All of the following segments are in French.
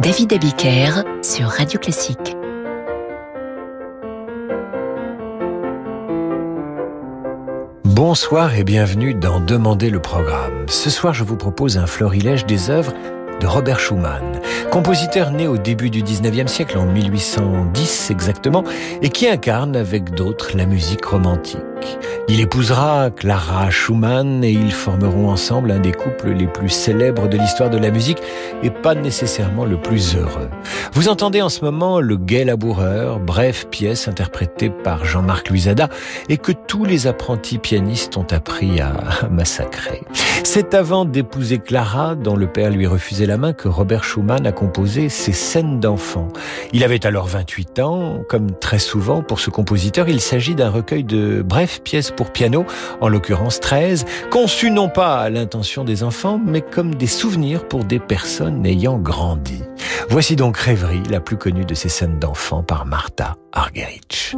David Abiker sur Radio Classique. Bonsoir et bienvenue dans Demander le programme. Ce soir, je vous propose un florilège des œuvres de Robert Schumann, compositeur né au début du 19e siècle, en 1810 exactement, et qui incarne avec d'autres la musique romantique. Il épousera Clara Schumann et ils formeront ensemble un des couples les plus célèbres de l'histoire de la musique et pas nécessairement le plus heureux. Vous entendez en ce moment Le Gai Laboureur, bref pièce interprétée par Jean-Marc Luisada et que tous les apprentis pianistes ont appris à massacrer. C'est avant d'épouser Clara, dont le père lui refusait la main, que Robert Schumann a composé ses scènes d'enfants. Il avait alors 28 ans, comme très souvent pour ce compositeur, il s'agit d'un recueil de pièces pour piano, en l'occurrence 13, conçues non pas à l'intention des enfants, mais comme des souvenirs pour des personnes ayant grandi. Voici donc Rêverie, la plus connue de ces scènes d'enfants par Martha Argerich.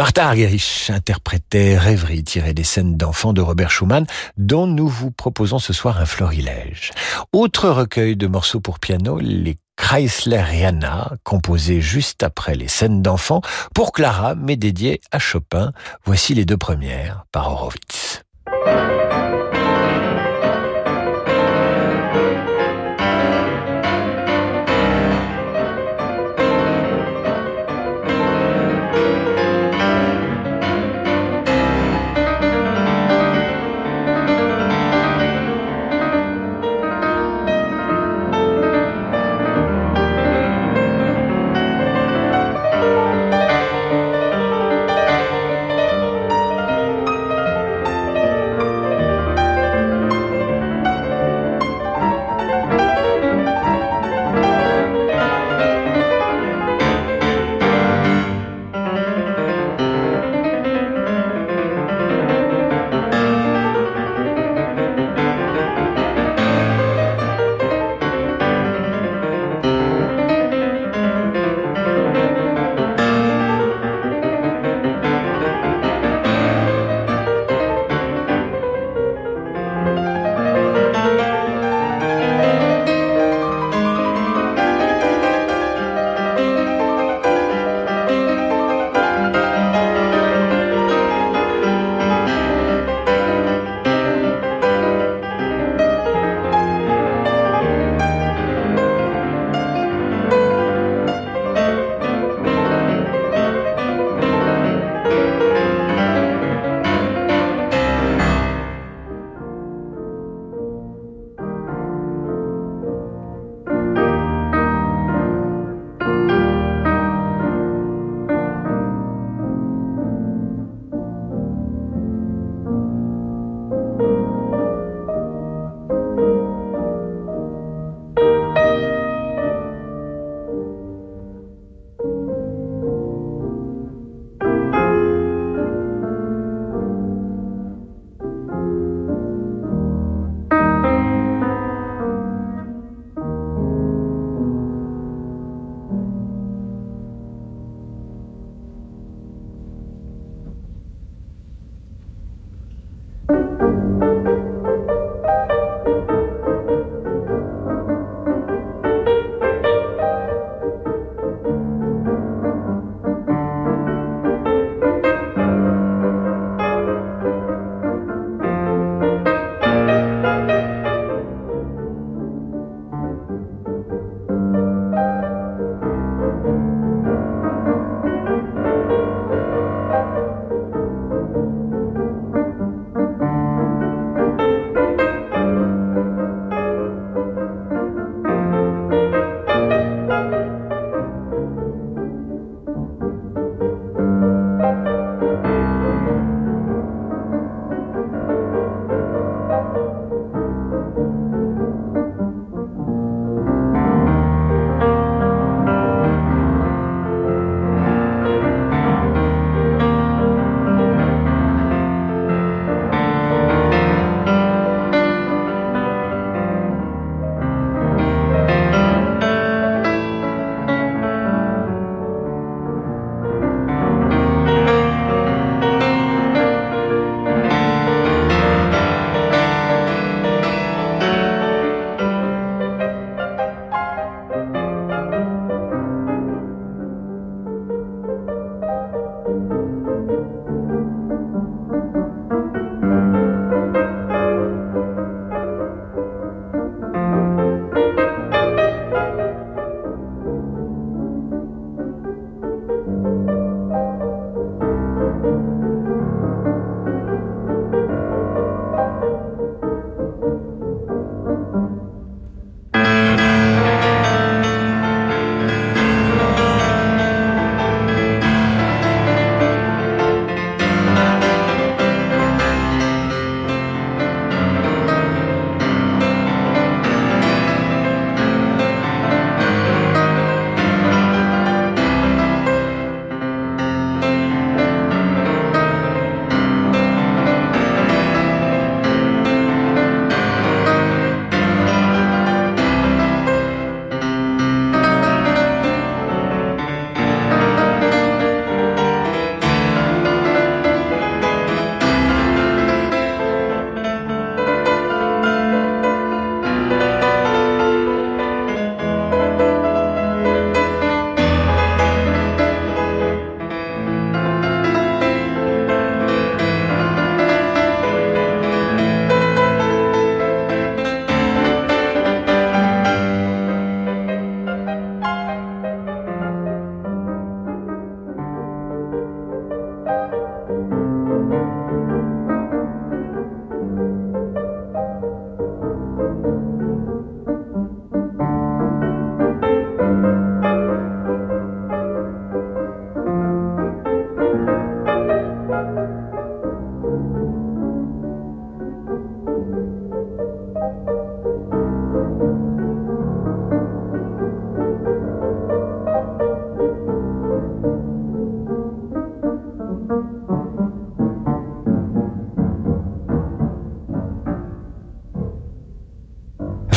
Martha Argerich interprétait Rêverie tirée des scènes d'enfants de Robert Schumann, dont nous vous proposons ce soir un florilège. Autre recueil de morceaux pour piano, les Chreisleriana, composés juste après les scènes d'enfants, pour Clara, mais dédiés à Chopin. Voici les deux premières par Horowitz.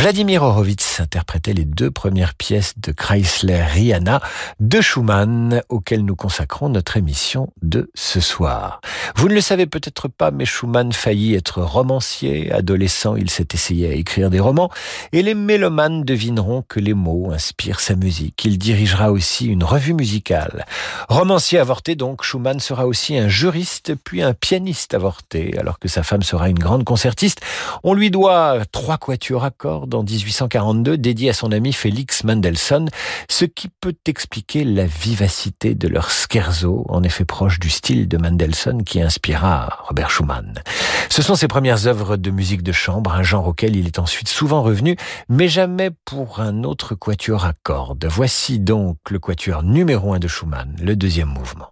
Vladimir Horowitz interprétait les deux premières pièces de Chrysler Rihanna de Schumann auxquelles nous consacrons notre émission de ce soir. Vous ne le savez peut-être pas, mais Schumann faillit être romancier. Adolescent, il s'est essayé à écrire des romans et les mélomanes devineront que les mots inspirent sa musique. Il dirigera aussi une revue musicale. Romancier avorté donc, Schumann sera aussi un juriste puis un pianiste avorté alors que sa femme sera une grande concertiste. On lui doit trois quatuors à cordes en 1842 dédié à son ami Félix Mendelssohn, ce qui peut expliquer la vivacité de leur scherzo, en effet proche du style de Mendelssohn qui inspira Robert Schumann. Ce sont ses premières œuvres de musique de chambre, un genre auquel il est ensuite souvent revenu, mais jamais pour un autre quatuor à cordes. Voici donc le quatuor numéro un de Schumann, le deuxième mouvement.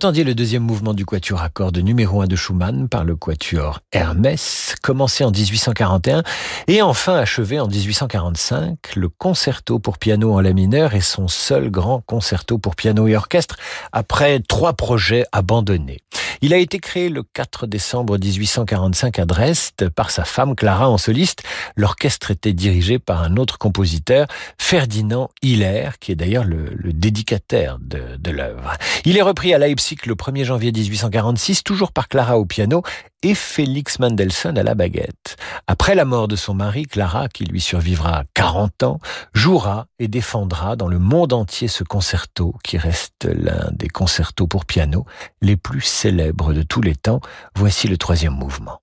Entendiez le deuxième mouvement du quatuor à cordes numéro 1 de Schumann par le quatuor Hermès, commencé en 1841 et enfin achevé en 1845. Le concerto pour piano en la mineur est son seul grand concerto pour piano et orchestre après trois projets abandonnés. Il a été créé le 4 décembre 1845 à Dresde par sa femme Clara en soliste. L'orchestre était dirigé par un autre compositeur, Ferdinand Hiller, qui est d'ailleurs le, dédicataire de, de l'œuvre. Il est repris à Leipzig Le 1er janvier 1846, toujours par Clara au piano et Félix Mendelssohn à la baguette. Après la mort de son mari, Clara, qui lui survivra 40 ans, jouera et défendra dans le monde entier ce concerto qui reste l'un des concertos pour piano les plus célèbres de tous les temps. Voici le troisième mouvement.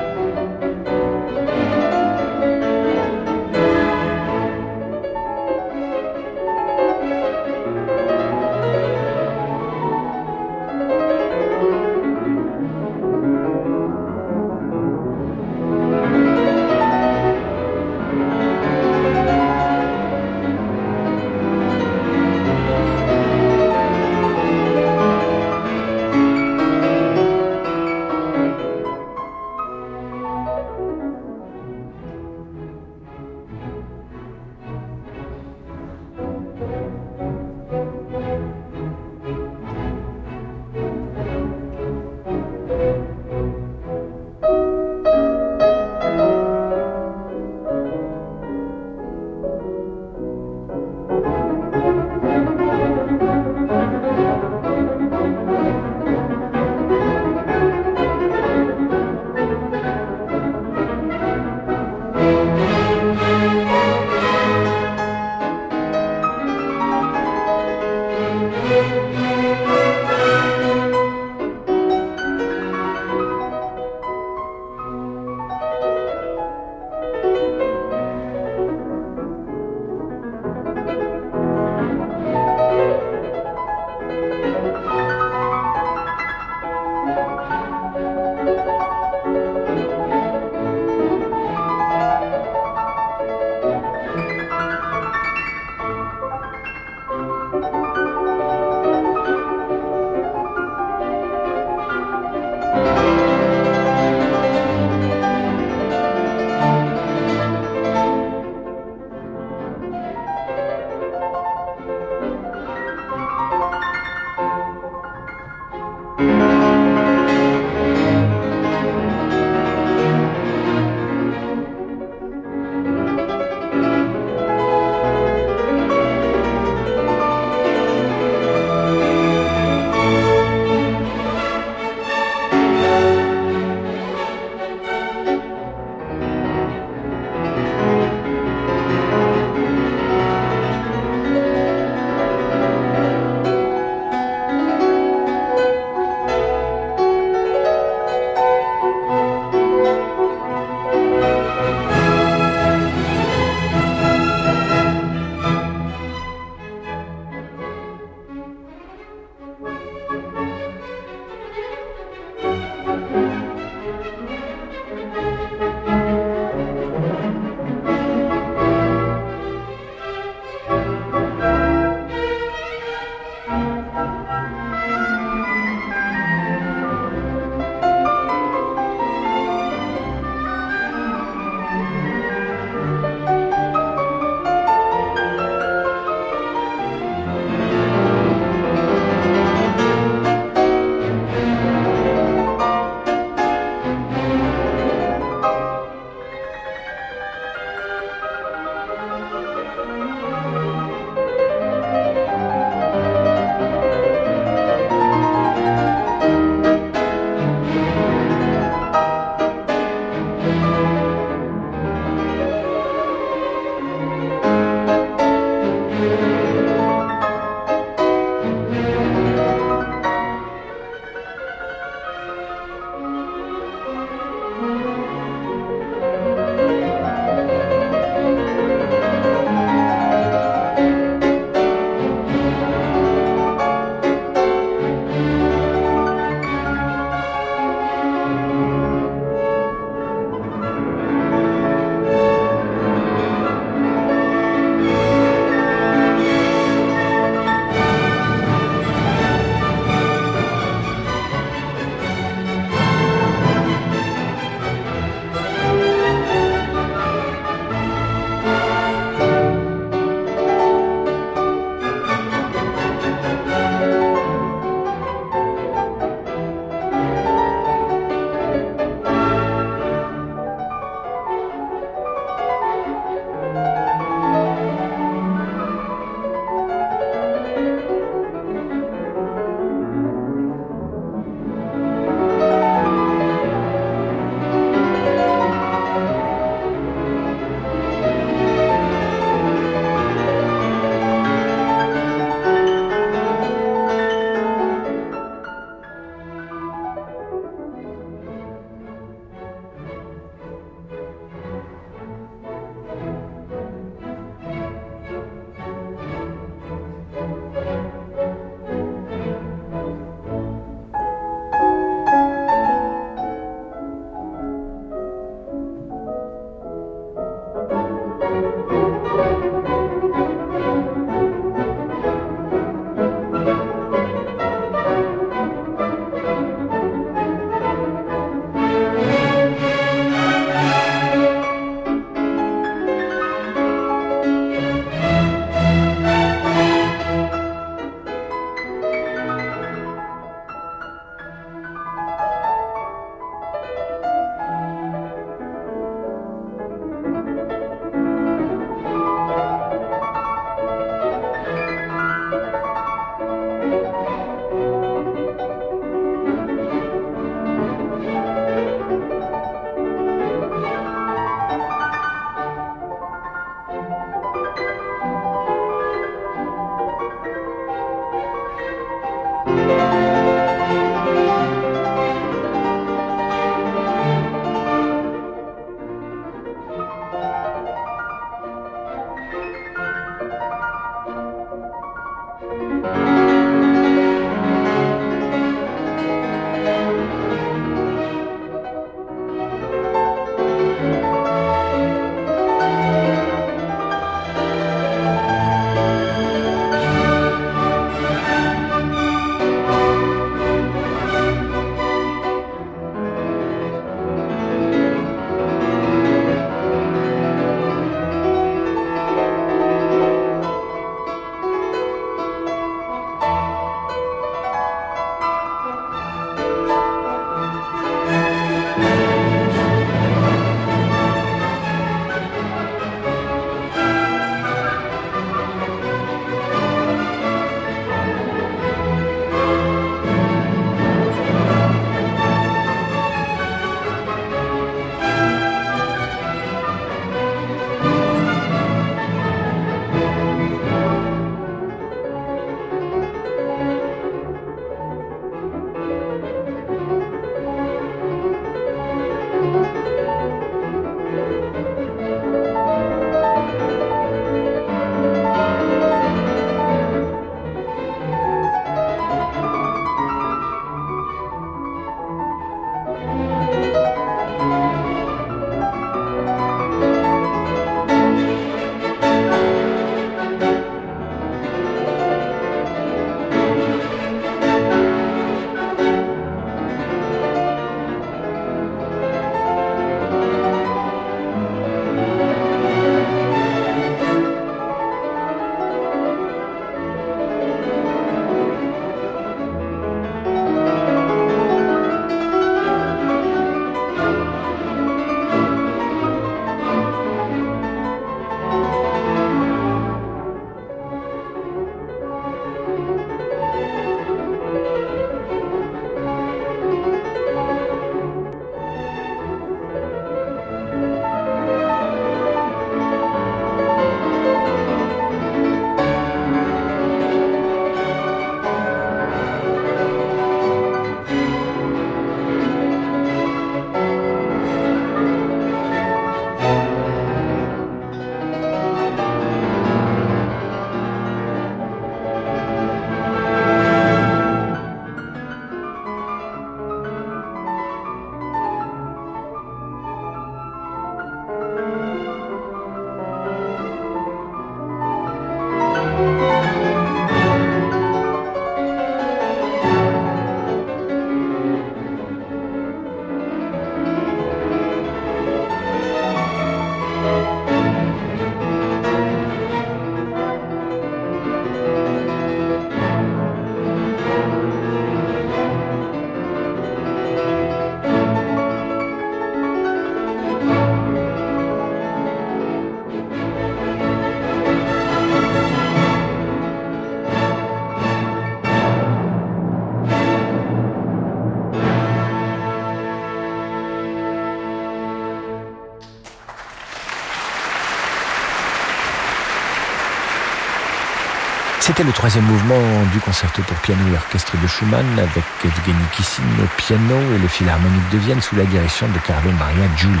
C'était le troisième mouvement du concerto pour piano et orchestre de Schumann avec Evgeny Kissin au piano et le Philharmonique de Vienne sous la direction de Carlo Maria Giulini.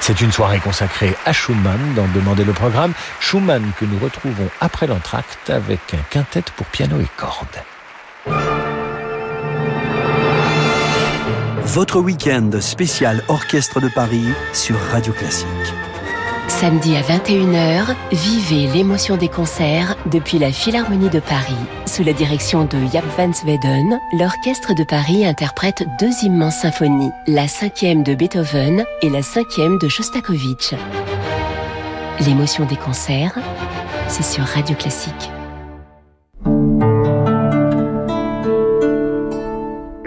C'est une soirée consacrée à Schumann dans Demander le programme. Schumann que nous retrouvons après l'entracte avec un quintet pour piano et cordes. Votre week-end spécial Orchestre de Paris sur Radio Classique. Samedi à 21h, vivez l'émotion des concerts depuis la Philharmonie de Paris. Sous la direction de Jaap van Zweden, l'Orchestre de Paris interprète deux immenses symphonies, la cinquième de Beethoven et la cinquième de Shostakovich. L'émotion des concerts, c'est sur Radio Classique.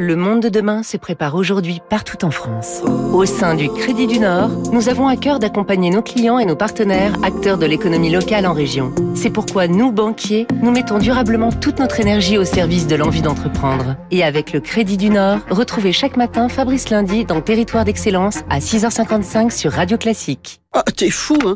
Le monde de demain se prépare aujourd'hui partout en France. Au sein du Crédit du Nord, nous avons à cœur d'accompagner nos clients et nos partenaires, acteurs de l'économie locale en région. C'est pourquoi nous, banquiers, nous mettons durablement toute notre énergie au service de l'envie d'entreprendre. Et avec le Crédit du Nord, retrouvez chaque matin Fabrice Lundi dans Territoire d'Excellence à 6h55 sur Radio Classique. Ah, t'es fou, hein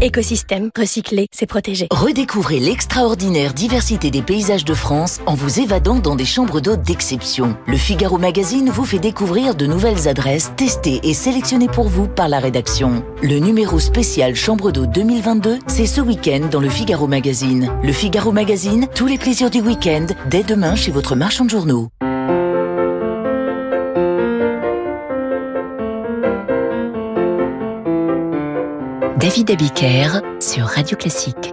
Écosystème, recycler, c'est protéger. Redécouvrez l'extraordinaire diversité des paysages de France en vous évadant dans des chambres d'hôtes d'exception. Le Figaro Magazine vous fait découvrir de nouvelles adresses testées et sélectionnées pour vous par la rédaction. Le numéro spécial Chambre d'hôtes 2022, c'est ce week-end dans le Figaro Magazine. Le Figaro Magazine, tous les plaisirs du week-end, dès demain chez votre marchand de journaux. David Abiker sur Radio Classique.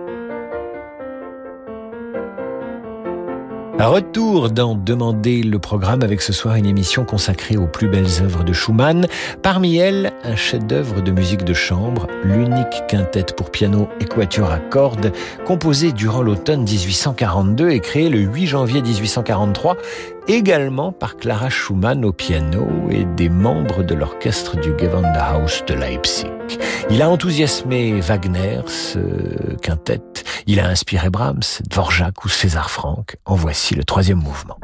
Retour dans Demander le programme avec ce soir une émission consacrée aux plus belles œuvres de Schumann. Parmi elles, un chef-d'œuvre de musique de chambre, l'unique quintette pour piano et quatuor à cordes, composé durant l'automne 1842 et créé le 8 janvier 1843 également par Clara Schumann au piano et des membres de l'orchestre du Gewandhaus de Leipzig. Il a enthousiasmé Wagner, ce quintet. Il a inspiré Brahms, Dvorak ou César Franck. En voici le troisième mouvement.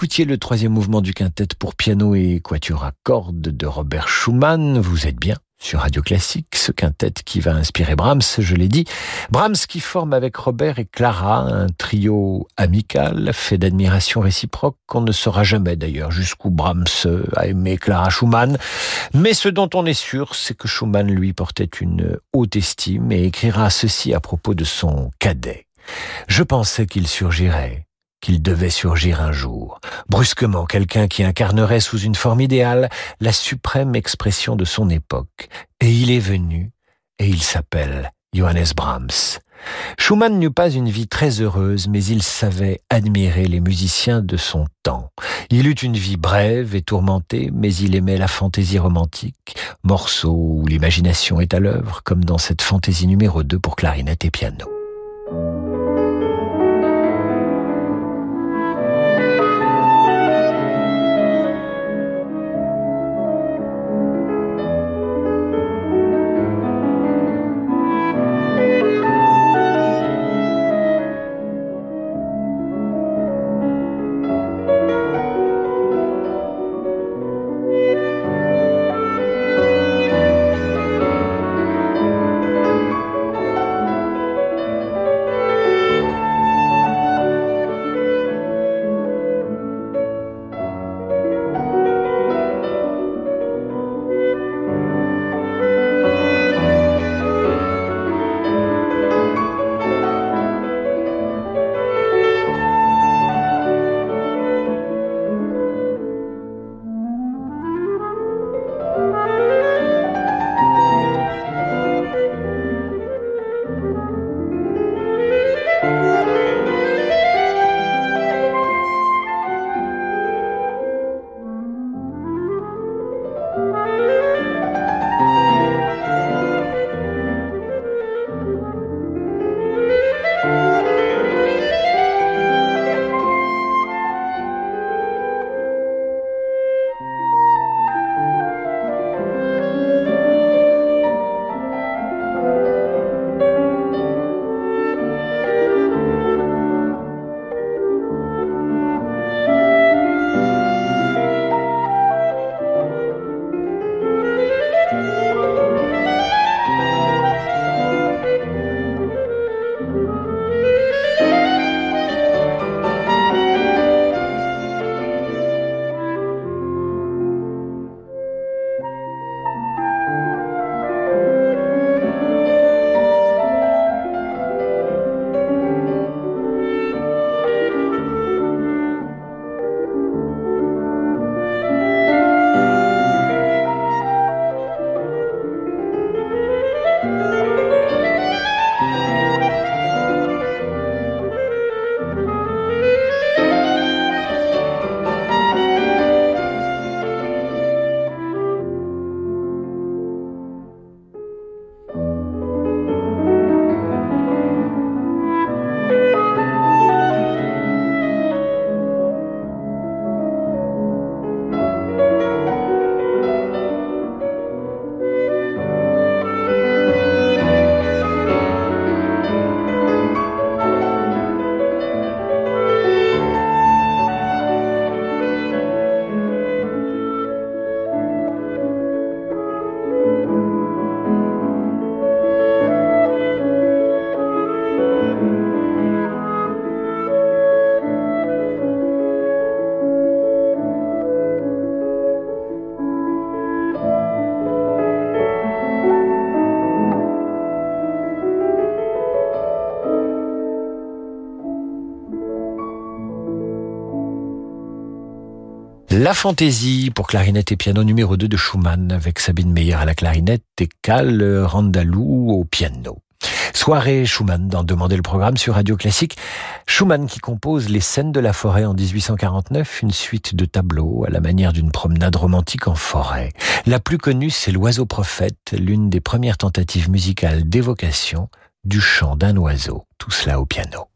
Écoutiez le troisième mouvement du quintet pour piano et quatuor à cordes de Robert Schumann. Vous êtes bien sur Radio Classique, ce quintet qui va inspirer Brahms, je l'ai dit. Brahms qui forme avec Robert et Clara un trio amical, fait d'admiration réciproque, qu'on ne saura jamais d'ailleurs jusqu'où Brahms a aimé Clara Schumann. Mais ce dont on est sûr, c'est que Schumann lui portait une haute estime et écrira ceci à propos de son cadet. Je pensais qu'il surgirait, qu'il devait surgir un jour. Brusquement, quelqu'un qui incarnerait sous une forme idéale la suprême expression de son époque. Et il est venu, et il s'appelle Johannes Brahms. Schumann n'eut pas une vie très heureuse, mais il savait admirer les musiciens de son temps. Il eut une vie brève et tourmentée, mais il aimait la fantaisie romantique, morceau où l'imagination est à l'œuvre, comme dans cette fantaisie numéro 2 pour clarinette et piano. La fantaisie pour clarinette et piano numéro 2 de Schumann avec Sabine Meyer à la clarinette et Cal Randalou au piano. Soirée Schumann dans Demander le programme sur Radio Classique. Schumann qui compose Les scènes de la forêt en 1849, une suite de tableaux à la manière d'une promenade romantique en forêt. La plus connue, c'est L'oiseau prophète, l'une des premières tentatives musicales d'évocation du chant d'un oiseau. Tout cela au piano.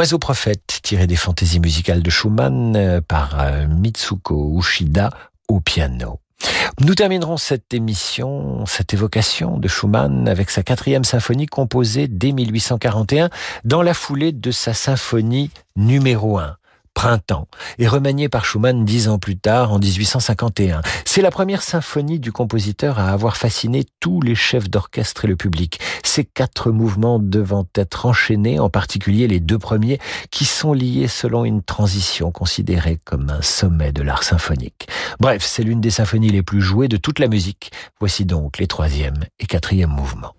L'oiseau prophète, tiré des fantaisies musicales de Schumann euh, par euh, Mitsuko Ushida au piano. Nous terminerons cette émission, cette évocation de Schumann avec sa quatrième symphonie composée dès 1841 dans la foulée de sa symphonie numéro 1. Printemps, et remanié par Schumann dix ans plus tard, en 1851. C'est la première symphonie du compositeur à avoir fasciné tous les chefs d'orchestre et le public. Ces quatre mouvements devant être enchaînés, en particulier les deux premiers, qui sont liés selon une transition considérée comme un sommet de l'art symphonique. Bref, c'est l'une des symphonies les plus jouées de toute la musique. Voici donc les troisième et quatrième mouvements.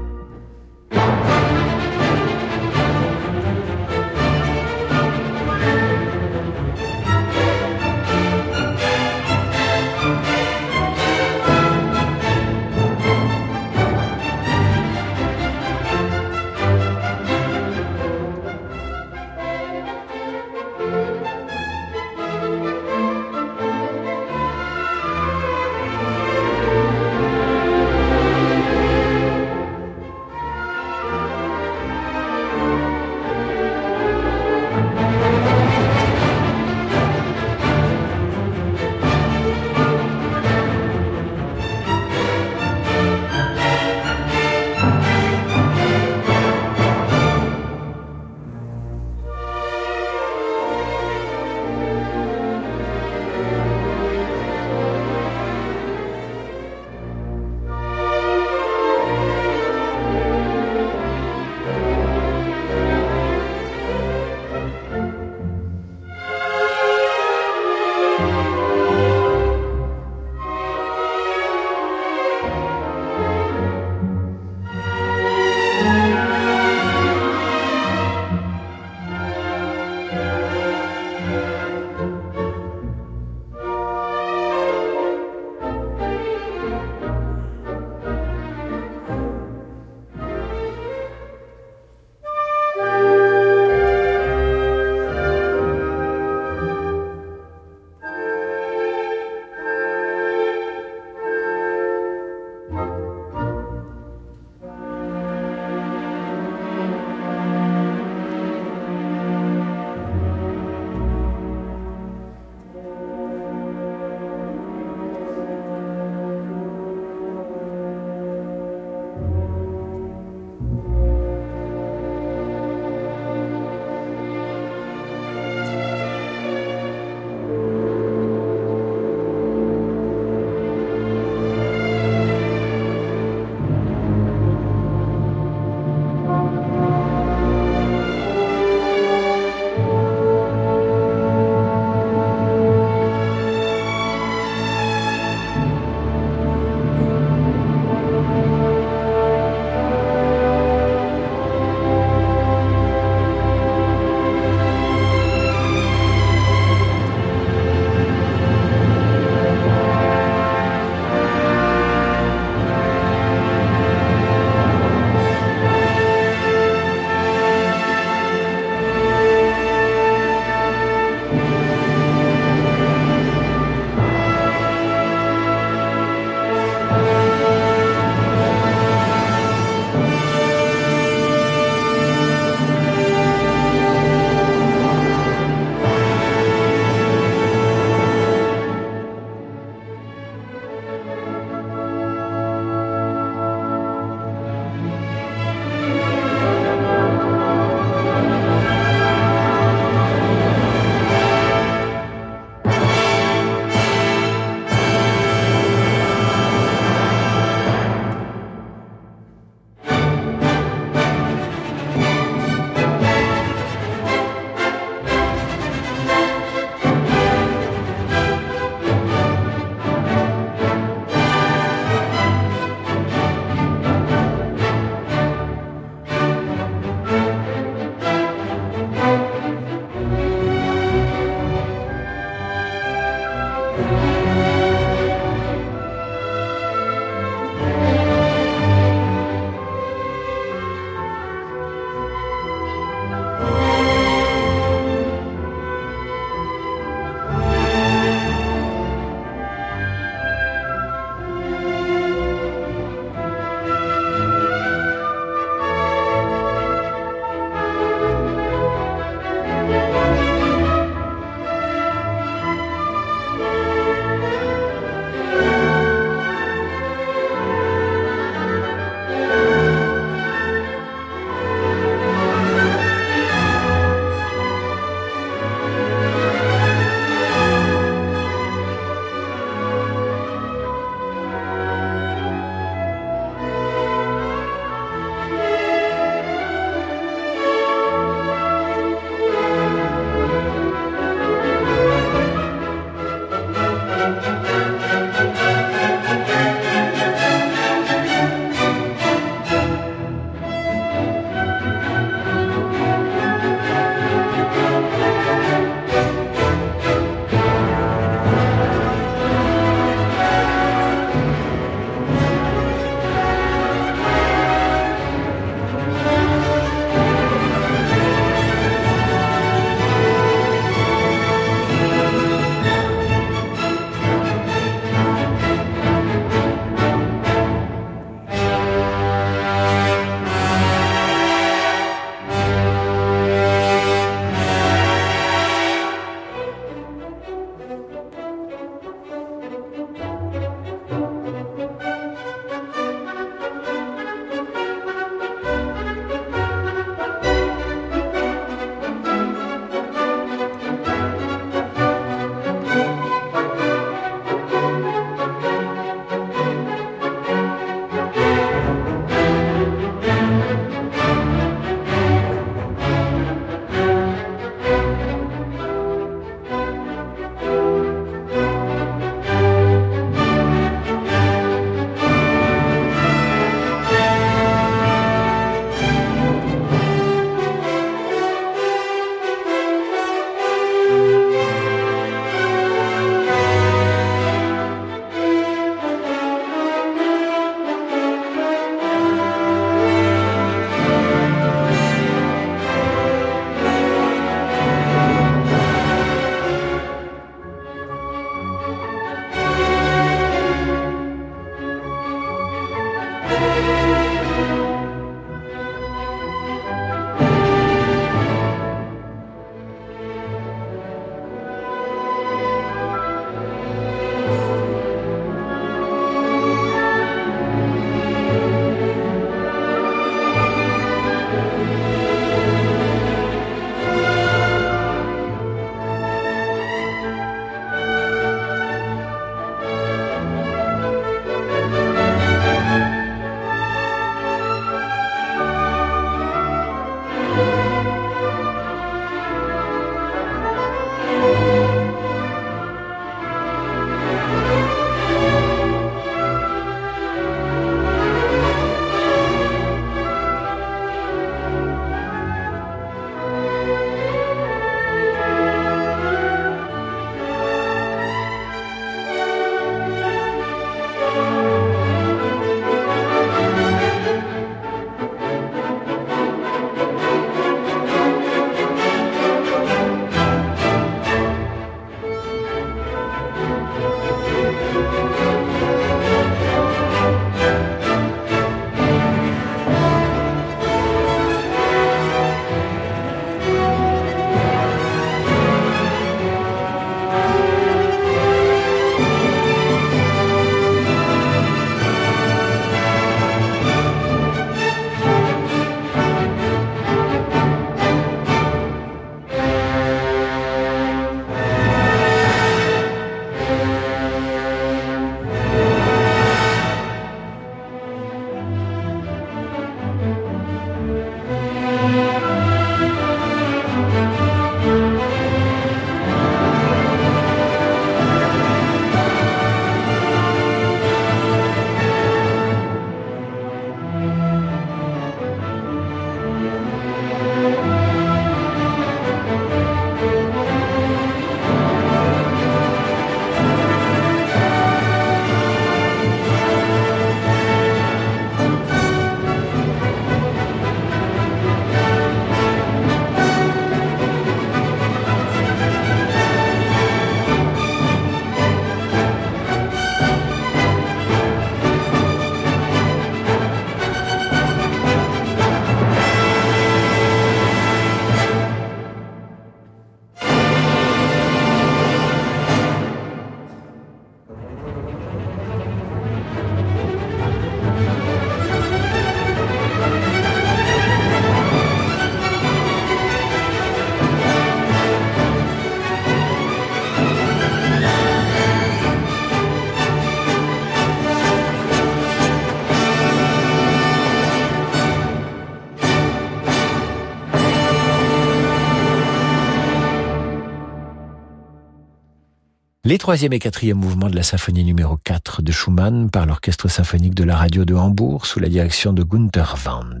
Les troisième et quatrième mouvements de la symphonie numéro 4 de Schumann par l'orchestre symphonique de la radio de Hambourg sous la direction de Gunther Wand.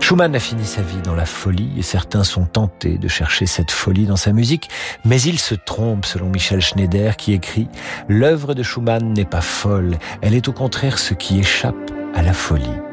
Schumann a fini sa vie dans la folie et certains sont tentés de chercher cette folie dans sa musique, mais il se trompe selon Michel Schneider qui écrit L'œuvre de Schumann n'est pas folle, elle est au contraire ce qui échappe à la folie.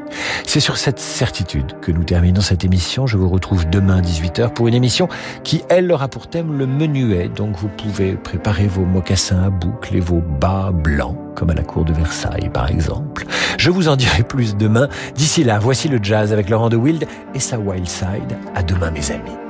C'est sur cette certitude que nous terminons cette émission. Je vous retrouve demain 18h pour une émission qui, elle, aura pour thème le menuet. Donc vous pouvez préparer vos mocassins à boucles et vos bas blancs, comme à la cour de Versailles par exemple. Je vous en dirai plus demain. D'ici là, voici le jazz avec Laurent de Wild et sa Wild Side. À demain mes amis.